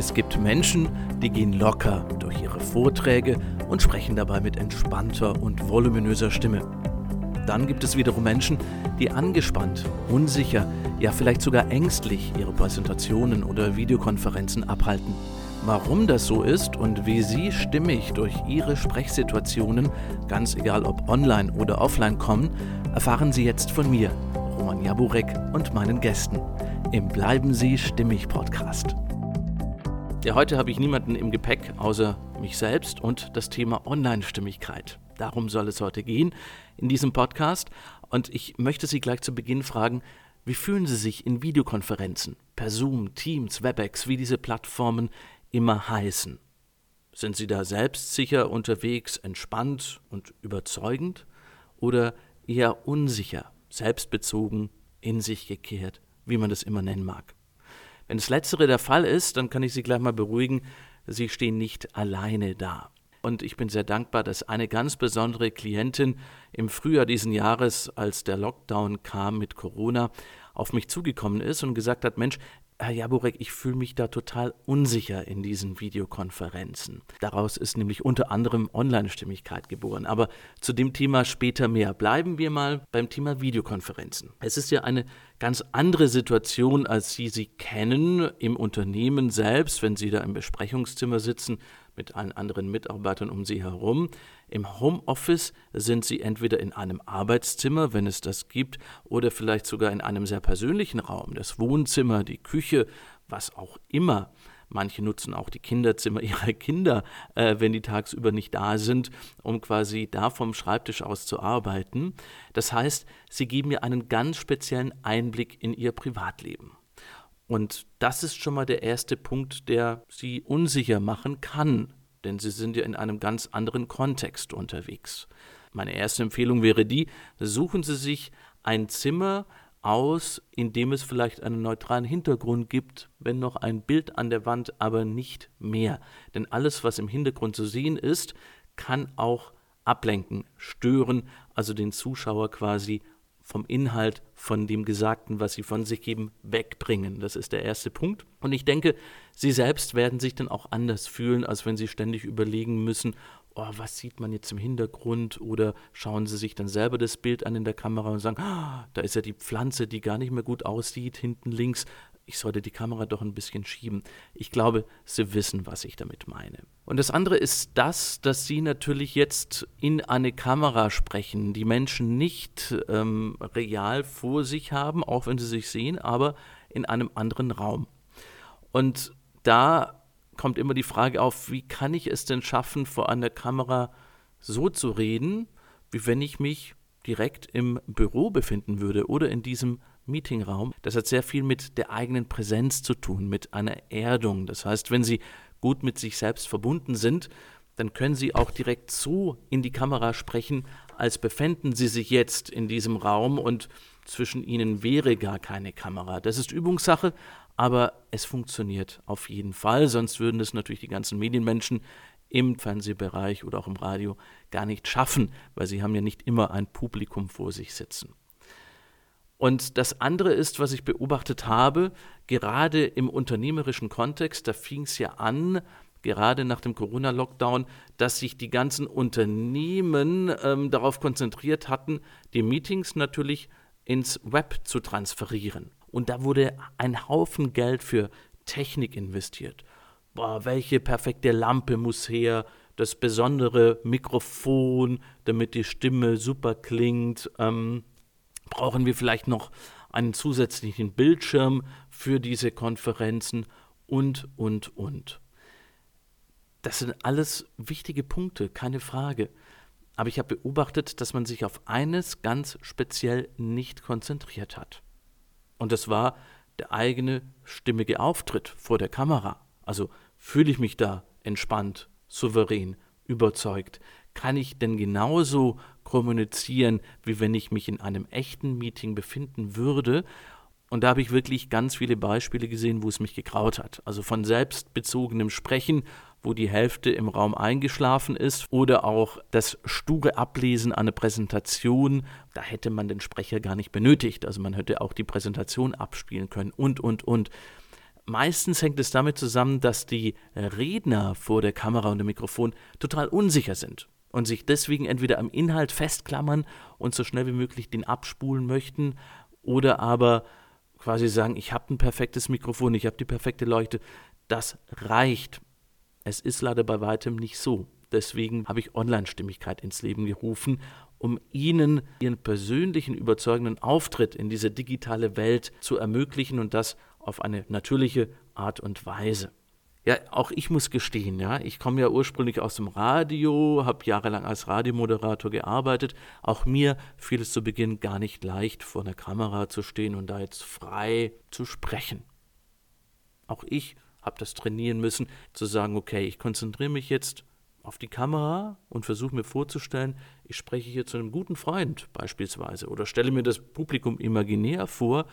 Es gibt Menschen, die gehen locker durch ihre Vorträge und sprechen dabei mit entspannter und voluminöser Stimme. Dann gibt es wiederum Menschen, die angespannt, unsicher, ja vielleicht sogar ängstlich ihre Präsentationen oder Videokonferenzen abhalten. Warum das so ist und wie Sie stimmig durch Ihre Sprechsituationen, ganz egal ob online oder offline kommen, erfahren Sie jetzt von mir, Roman Jaburek und meinen Gästen im Bleiben Sie stimmig Podcast. Ja, heute habe ich niemanden im Gepäck außer mich selbst und das Thema Online-Stimmigkeit. Darum soll es heute gehen in diesem Podcast. Und ich möchte Sie gleich zu Beginn fragen, wie fühlen Sie sich in Videokonferenzen, per Zoom, Teams, WebEx, wie diese Plattformen immer heißen? Sind Sie da selbstsicher unterwegs, entspannt und überzeugend? Oder eher unsicher, selbstbezogen, in sich gekehrt, wie man das immer nennen mag? Wenn das Letztere der Fall ist, dann kann ich Sie gleich mal beruhigen, Sie stehen nicht alleine da. Und ich bin sehr dankbar, dass eine ganz besondere Klientin im Frühjahr diesen Jahres, als der Lockdown kam mit Corona, auf mich zugekommen ist und gesagt hat, Mensch, Herr Jaburek, ich fühle mich da total unsicher in diesen Videokonferenzen. Daraus ist nämlich unter anderem Online-Stimmigkeit geboren. Aber zu dem Thema später mehr. Bleiben wir mal beim Thema Videokonferenzen. Es ist ja eine ganz andere Situation, als Sie sie kennen im Unternehmen selbst, wenn Sie da im Besprechungszimmer sitzen mit allen anderen Mitarbeitern um Sie herum. Im Homeoffice sind Sie entweder in einem Arbeitszimmer, wenn es das gibt, oder vielleicht sogar in einem sehr persönlichen Raum, das Wohnzimmer, die Küche, was auch immer. Manche nutzen auch die Kinderzimmer ihrer Kinder, äh, wenn die tagsüber nicht da sind, um quasi da vom Schreibtisch aus zu arbeiten. Das heißt, sie geben mir einen ganz speziellen Einblick in ihr Privatleben. Und das ist schon mal der erste Punkt, der sie unsicher machen kann, denn sie sind ja in einem ganz anderen Kontext unterwegs. Meine erste Empfehlung wäre die, suchen Sie sich ein Zimmer aus, in dem es vielleicht einen neutralen Hintergrund gibt, wenn noch ein Bild an der Wand, aber nicht mehr. Denn alles, was im Hintergrund zu sehen ist, kann auch ablenken, stören, also den Zuschauer quasi vom Inhalt, von dem Gesagten, was sie von sich geben, wegbringen. Das ist der erste Punkt. Und ich denke, sie selbst werden sich dann auch anders fühlen, als wenn sie ständig überlegen müssen, oh, was sieht man jetzt im Hintergrund? Oder schauen sie sich dann selber das Bild an in der Kamera und sagen, oh, da ist ja die Pflanze, die gar nicht mehr gut aussieht, hinten links ich sollte die Kamera doch ein bisschen schieben. Ich glaube, Sie wissen, was ich damit meine. Und das andere ist das, dass Sie natürlich jetzt in eine Kamera sprechen, die Menschen nicht ähm, real vor sich haben, auch wenn sie sich sehen, aber in einem anderen Raum. Und da kommt immer die Frage auf, wie kann ich es denn schaffen, vor einer Kamera so zu reden, wie wenn ich mich direkt im Büro befinden würde oder in diesem Meetingraum. Das hat sehr viel mit der eigenen Präsenz zu tun, mit einer Erdung. Das heißt, wenn Sie gut mit sich selbst verbunden sind, dann können Sie auch direkt so in die Kamera sprechen, als befänden Sie sich jetzt in diesem Raum und zwischen Ihnen wäre gar keine Kamera. Das ist Übungssache, aber es funktioniert auf jeden Fall, sonst würden es natürlich die ganzen Medienmenschen im Fernsehbereich oder auch im Radio gar nicht schaffen, weil sie haben ja nicht immer ein Publikum vor sich sitzen. Und das andere ist, was ich beobachtet habe, gerade im unternehmerischen Kontext, da fing es ja an, gerade nach dem Corona-Lockdown, dass sich die ganzen Unternehmen ähm, darauf konzentriert hatten, die Meetings natürlich ins Web zu transferieren. Und da wurde ein Haufen Geld für Technik investiert. Boah, welche perfekte Lampe muss her, das besondere Mikrofon, damit die Stimme super klingt. Ähm, Brauchen wir vielleicht noch einen zusätzlichen Bildschirm für diese Konferenzen und, und, und. Das sind alles wichtige Punkte, keine Frage. Aber ich habe beobachtet, dass man sich auf eines ganz speziell nicht konzentriert hat. Und das war der eigene stimmige Auftritt vor der Kamera. Also fühle ich mich da entspannt, souverän, überzeugt? Kann ich denn genauso kommunizieren, wie wenn ich mich in einem echten Meeting befinden würde. Und da habe ich wirklich ganz viele Beispiele gesehen, wo es mich gekraut hat. Also von selbstbezogenem Sprechen, wo die Hälfte im Raum eingeschlafen ist, oder auch das sture Ablesen einer Präsentation. Da hätte man den Sprecher gar nicht benötigt. Also man hätte auch die Präsentation abspielen können und, und, und. meistens hängt es damit zusammen, dass die Redner vor der Kamera und dem Mikrofon total unsicher sind und sich deswegen entweder am Inhalt festklammern und so schnell wie möglich den abspulen möchten oder aber quasi sagen, ich habe ein perfektes Mikrofon, ich habe die perfekte Leuchte. Das reicht. Es ist leider bei weitem nicht so. Deswegen habe ich Online-Stimmigkeit ins Leben gerufen, um Ihnen Ihren persönlichen, überzeugenden Auftritt in diese digitale Welt zu ermöglichen und das auf eine natürliche Art und Weise. Ja, auch ich muss gestehen, ja, ich komme ja ursprünglich aus dem Radio, habe jahrelang als Radiomoderator gearbeitet. Auch mir fiel es zu Beginn gar nicht leicht, vor einer Kamera zu stehen und da jetzt frei zu sprechen. Auch ich habe das trainieren müssen, zu sagen, okay, ich konzentriere mich jetzt auf die Kamera und versuche mir vorzustellen, ich spreche hier zu einem guten Freund beispielsweise oder stelle mir das Publikum imaginär vor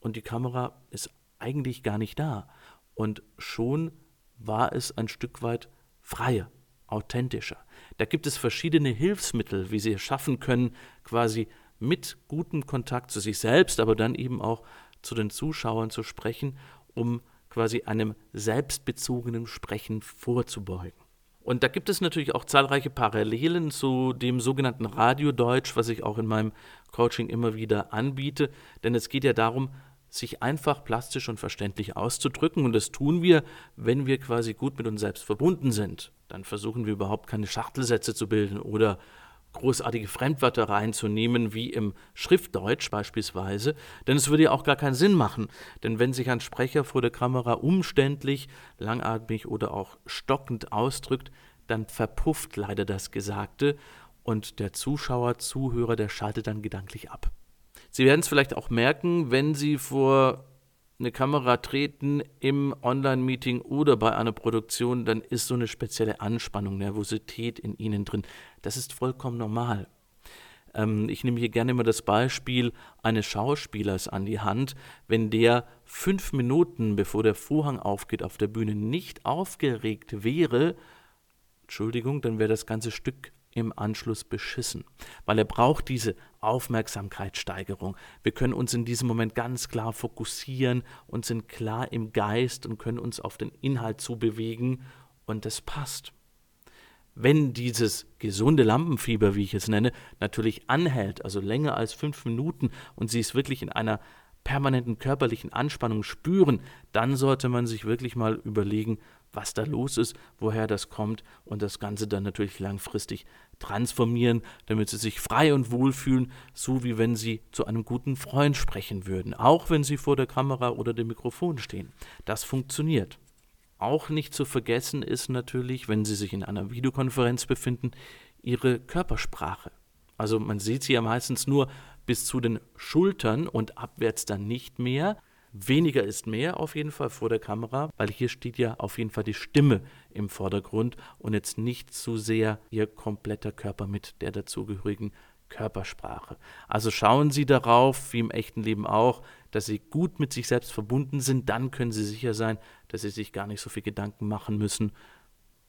und die Kamera ist eigentlich gar nicht da. Und schon war es ein Stück weit freier, authentischer. Da gibt es verschiedene Hilfsmittel, wie sie es schaffen können, quasi mit gutem Kontakt zu sich selbst, aber dann eben auch zu den Zuschauern zu sprechen, um quasi einem selbstbezogenen Sprechen vorzubeugen. Und da gibt es natürlich auch zahlreiche Parallelen zu dem sogenannten Radiodeutsch, was ich auch in meinem Coaching immer wieder anbiete. Denn es geht ja darum, sich einfach plastisch und verständlich auszudrücken. Und das tun wir, wenn wir quasi gut mit uns selbst verbunden sind. Dann versuchen wir überhaupt keine Schachtelsätze zu bilden oder großartige Fremdwörter reinzunehmen, wie im Schriftdeutsch beispielsweise, denn es würde ja auch gar keinen Sinn machen, denn wenn sich ein Sprecher vor der Kamera umständlich, langatmig oder auch stockend ausdrückt, dann verpufft leider das Gesagte und der Zuschauer, Zuhörer, der schaltet dann gedanklich ab. Sie werden es vielleicht auch merken, wenn Sie vor eine Kamera treten im Online-Meeting oder bei einer Produktion, dann ist so eine spezielle Anspannung, Nervosität in Ihnen drin. Das ist vollkommen normal. Ähm, ich nehme hier gerne immer das Beispiel eines Schauspielers an die Hand. Wenn der fünf Minuten bevor der Vorhang aufgeht auf der Bühne nicht aufgeregt wäre, Entschuldigung, dann wäre das ganze Stück im Anschluss beschissen, weil er braucht diese Aufmerksamkeitssteigerung. Wir können uns in diesem Moment ganz klar fokussieren und sind klar im Geist und können uns auf den Inhalt zubewegen und es passt. Wenn dieses gesunde Lampenfieber, wie ich es nenne, natürlich anhält, also länger als fünf Minuten und Sie es wirklich in einer permanenten körperlichen Anspannung spüren, dann sollte man sich wirklich mal überlegen, was da los ist, woher das kommt und das Ganze dann natürlich langfristig transformieren, damit sie sich frei und wohl fühlen, so wie wenn sie zu einem guten Freund sprechen würden, auch wenn sie vor der Kamera oder dem Mikrofon stehen. Das funktioniert. Auch nicht zu vergessen ist natürlich, wenn Sie sich in einer Videokonferenz befinden, Ihre Körpersprache. Also man sieht sie ja meistens nur bis zu den Schultern und abwärts dann nicht mehr. Weniger ist mehr auf jeden Fall vor der Kamera, weil hier steht ja auf jeden Fall die Stimme im Vordergrund und jetzt nicht zu sehr Ihr kompletter Körper mit der dazugehörigen Körpersprache. Also schauen Sie darauf, wie im echten Leben auch, dass Sie gut mit sich selbst verbunden sind, dann können Sie sicher sein, dass Sie sich gar nicht so viel Gedanken machen müssen,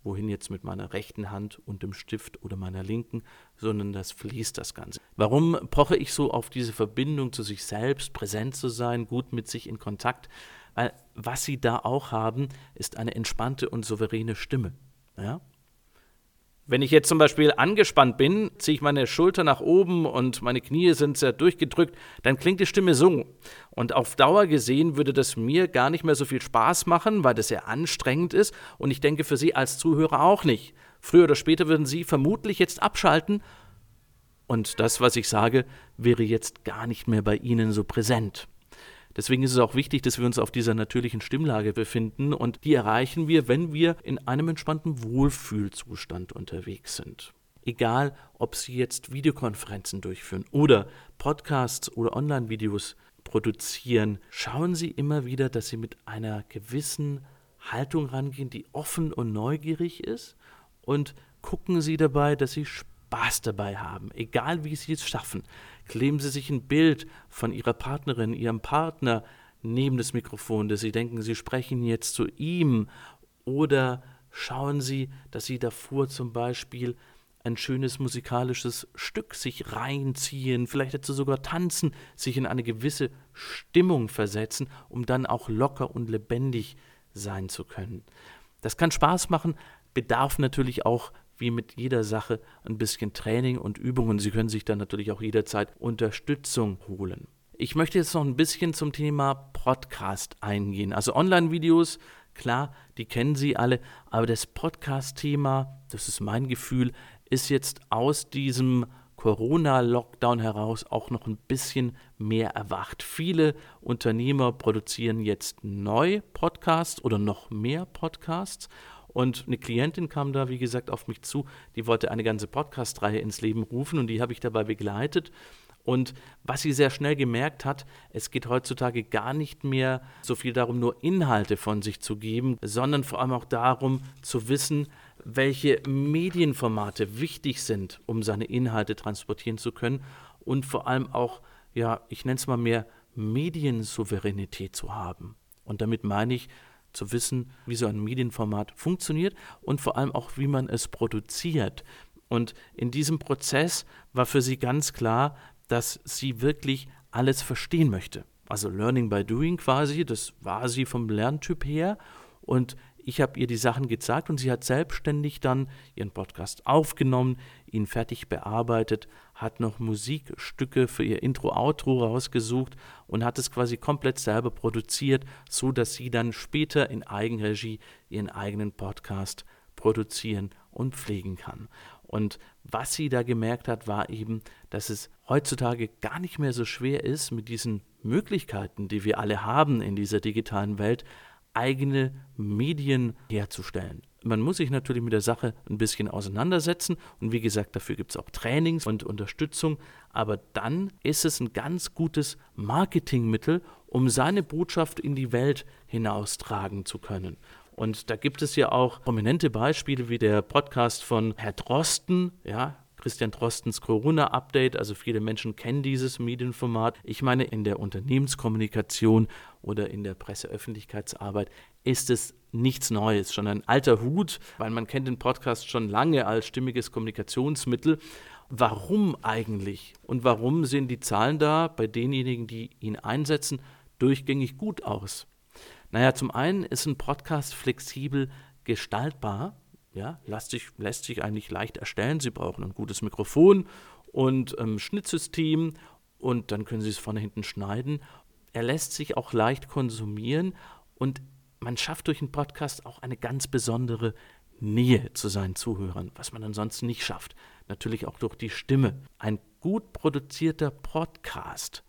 wohin jetzt mit meiner rechten Hand und dem Stift oder meiner linken, sondern das fließt das Ganze. Warum poche ich so auf diese Verbindung zu sich selbst, präsent zu sein, gut mit sich in Kontakt? Weil was sie da auch haben, ist eine entspannte und souveräne Stimme. Ja? Wenn ich jetzt zum Beispiel angespannt bin, ziehe ich meine Schulter nach oben und meine Knie sind sehr durchgedrückt, dann klingt die Stimme so. Und auf Dauer gesehen würde das mir gar nicht mehr so viel Spaß machen, weil das sehr anstrengend ist und ich denke für Sie als Zuhörer auch nicht. Früher oder später würden Sie vermutlich jetzt abschalten und das, was ich sage, wäre jetzt gar nicht mehr bei Ihnen so präsent. Deswegen ist es auch wichtig, dass wir uns auf dieser natürlichen Stimmlage befinden und die erreichen wir, wenn wir in einem entspannten Wohlfühlzustand unterwegs sind. Egal, ob Sie jetzt Videokonferenzen durchführen oder Podcasts oder Online-Videos produzieren, schauen Sie immer wieder, dass Sie mit einer gewissen Haltung rangehen, die offen und neugierig ist und gucken Sie dabei, dass Sie Spaß dabei haben, egal wie Sie es schaffen. Kleben Sie sich ein Bild von Ihrer Partnerin, Ihrem Partner neben das Mikrofon, dass Sie denken, Sie sprechen jetzt zu ihm. Oder schauen Sie, dass Sie davor zum Beispiel ein schönes musikalisches Stück sich reinziehen, vielleicht dazu sogar tanzen, sich in eine gewisse Stimmung versetzen, um dann auch locker und lebendig sein zu können. Das kann Spaß machen, bedarf natürlich auch wie mit jeder Sache ein bisschen Training und Übung und Sie können sich dann natürlich auch jederzeit Unterstützung holen. Ich möchte jetzt noch ein bisschen zum Thema Podcast eingehen. Also Online-Videos, klar, die kennen Sie alle, aber das Podcast-Thema, das ist mein Gefühl, ist jetzt aus diesem Corona-Lockdown heraus auch noch ein bisschen mehr erwacht. Viele Unternehmer produzieren jetzt neu Podcasts oder noch mehr Podcasts. Und eine Klientin kam da, wie gesagt, auf mich zu, die wollte eine ganze Podcast-Reihe ins Leben rufen und die habe ich dabei begleitet. Und was sie sehr schnell gemerkt hat, es geht heutzutage gar nicht mehr so viel darum, nur Inhalte von sich zu geben, sondern vor allem auch darum zu wissen, welche Medienformate wichtig sind, um seine Inhalte transportieren zu können und vor allem auch, ja, ich nenne es mal mehr Mediensouveränität zu haben. Und damit meine ich, zu wissen, wie so ein Medienformat funktioniert und vor allem auch, wie man es produziert. Und in diesem Prozess war für sie ganz klar, dass sie wirklich alles verstehen möchte. Also Learning by Doing quasi, das war sie vom Lerntyp her. Und ich habe ihr die Sachen gezeigt und sie hat selbstständig dann ihren Podcast aufgenommen, ihn fertig bearbeitet, hat noch Musikstücke für ihr Intro-Outro rausgesucht und hat es quasi komplett selber produziert, so dass sie dann später in Eigenregie ihren eigenen Podcast produzieren und pflegen kann. Und was sie da gemerkt hat, war eben, dass es heutzutage gar nicht mehr so schwer ist, mit diesen Möglichkeiten, die wir alle haben in dieser digitalen Welt, eigene Medien herzustellen. Man muss sich natürlich mit der Sache ein bisschen auseinandersetzen und wie gesagt, dafür gibt es auch Trainings und Unterstützung, aber dann ist es ein ganz gutes Marketingmittel, um seine Botschaft in die Welt hinaustragen zu können. Und da gibt es ja auch prominente Beispiele wie der Podcast von Herr Drosten, ja, Christian Drostens Corona-Update. Also viele Menschen kennen dieses Medienformat. Ich meine, in der Unternehmenskommunikation oder in der Presseöffentlichkeitsarbeit ist es nichts Neues, schon ein alter Hut, weil man kennt den Podcast schon lange als stimmiges Kommunikationsmittel. Warum eigentlich? Und warum sehen die Zahlen da bei denjenigen, die ihn einsetzen, durchgängig gut aus? Naja, zum einen ist ein Podcast flexibel gestaltbar. Ja, lässt sich, lässt sich eigentlich leicht erstellen. Sie brauchen ein gutes Mikrofon und ähm, Schnittsystem und dann können Sie es vorne hinten schneiden. Er lässt sich auch leicht konsumieren und man schafft durch einen Podcast auch eine ganz besondere Nähe zu seinen Zuhörern, was man ansonsten nicht schafft. Natürlich auch durch die Stimme. Ein gut produzierter Podcast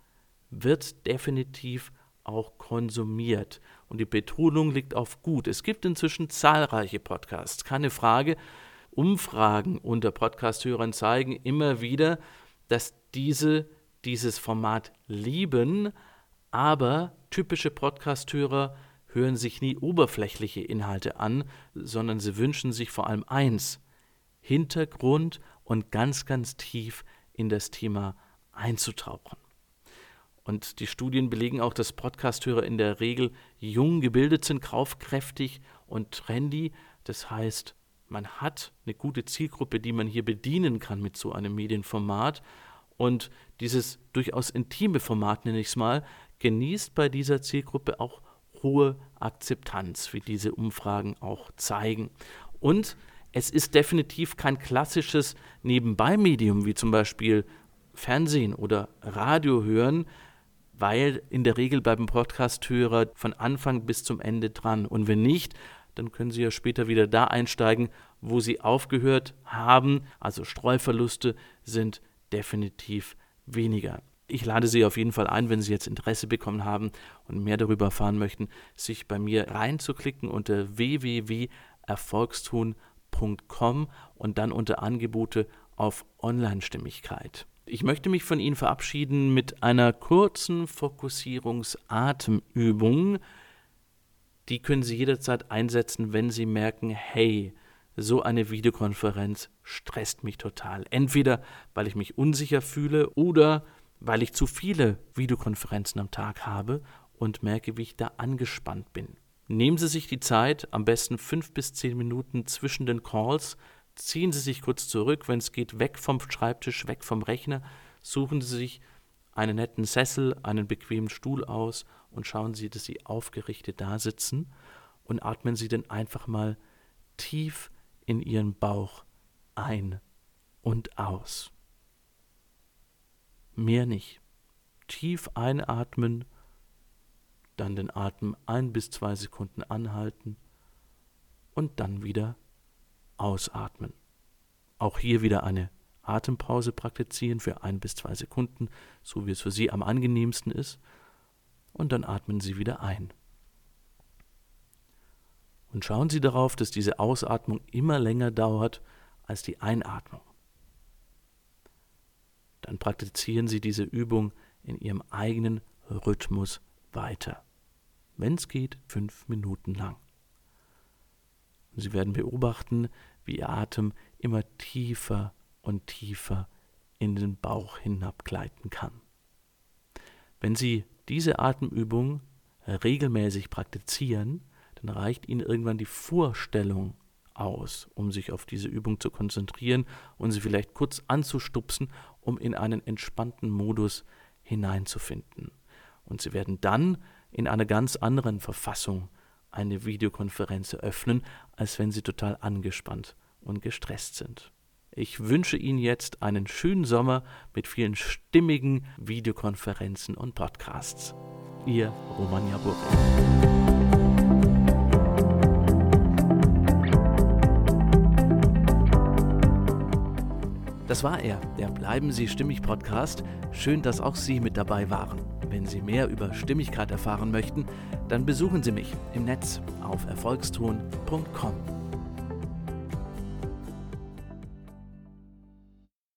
wird definitiv auch konsumiert. Und die Betonung liegt auf gut. Es gibt inzwischen zahlreiche Podcasts, keine Frage. Umfragen unter Podcasthörern zeigen immer wieder, dass diese dieses Format lieben, aber typische Podcasthörer hören sich nie oberflächliche Inhalte an, sondern sie wünschen sich vor allem eins, Hintergrund und ganz, ganz tief in das Thema einzutauchen. Und die Studien belegen auch, dass Podcasthörer in der Regel jung gebildet sind, kaufkräftig und trendy. Das heißt, man hat eine gute Zielgruppe, die man hier bedienen kann mit so einem Medienformat. Und dieses durchaus intime Format, nenne ich es mal, genießt bei dieser Zielgruppe auch hohe Akzeptanz, wie diese Umfragen auch zeigen. Und es ist definitiv kein klassisches Nebenbei-Medium, wie zum Beispiel Fernsehen oder Radio hören, weil in der Regel bleiben Podcast-Hörer von Anfang bis zum Ende dran. Und wenn nicht, dann können Sie ja später wieder da einsteigen, wo Sie aufgehört haben. Also Streuverluste sind definitiv weniger. Ich lade Sie auf jeden Fall ein, wenn Sie jetzt Interesse bekommen haben und mehr darüber erfahren möchten, sich bei mir reinzuklicken unter www.erfolgstun.com und dann unter Angebote auf Online-Stimmigkeit. Ich möchte mich von Ihnen verabschieden mit einer kurzen Fokussierungsatemübung. Die können Sie jederzeit einsetzen, wenn Sie merken, hey, so eine Videokonferenz stresst mich total. Entweder weil ich mich unsicher fühle oder weil ich zu viele Videokonferenzen am Tag habe und merke, wie ich da angespannt bin. Nehmen Sie sich die Zeit, am besten fünf bis zehn Minuten zwischen den Calls, ziehen Sie sich kurz zurück, wenn es geht, weg vom Schreibtisch, weg vom Rechner, suchen Sie sich einen netten Sessel, einen bequemen Stuhl aus und schauen Sie, dass Sie aufgerichtet da sitzen und atmen Sie dann einfach mal tief in Ihren Bauch ein und aus. Mehr nicht. Tief einatmen, dann den Atem ein bis zwei Sekunden anhalten und dann wieder ausatmen. Auch hier wieder eine Atempause praktizieren für ein bis zwei Sekunden, so wie es für Sie am angenehmsten ist, und dann atmen Sie wieder ein. Und schauen Sie darauf, dass diese Ausatmung immer länger dauert als die Einatmung. Dann praktizieren Sie diese Übung in Ihrem eigenen Rhythmus weiter. Wenn es geht, fünf Minuten lang. Und Sie werden beobachten, wie Ihr Atem immer tiefer und tiefer in den Bauch hinabgleiten kann. Wenn Sie diese Atemübung regelmäßig praktizieren, dann reicht Ihnen irgendwann die Vorstellung aus, um sich auf diese Übung zu konzentrieren und sie vielleicht kurz anzustupsen, um in einen entspannten Modus hineinzufinden. Und Sie werden dann in einer ganz anderen Verfassung eine Videokonferenz eröffnen, als wenn Sie total angespannt und gestresst sind. Ich wünsche Ihnen jetzt einen schönen Sommer mit vielen stimmigen Videokonferenzen und Podcasts. Ihr Roman Jabur. Das war er, der Bleiben Sie Stimmig Podcast. Schön, dass auch Sie mit dabei waren. Wenn Sie mehr über Stimmigkeit erfahren möchten, dann besuchen Sie mich im Netz auf erfolgston.com.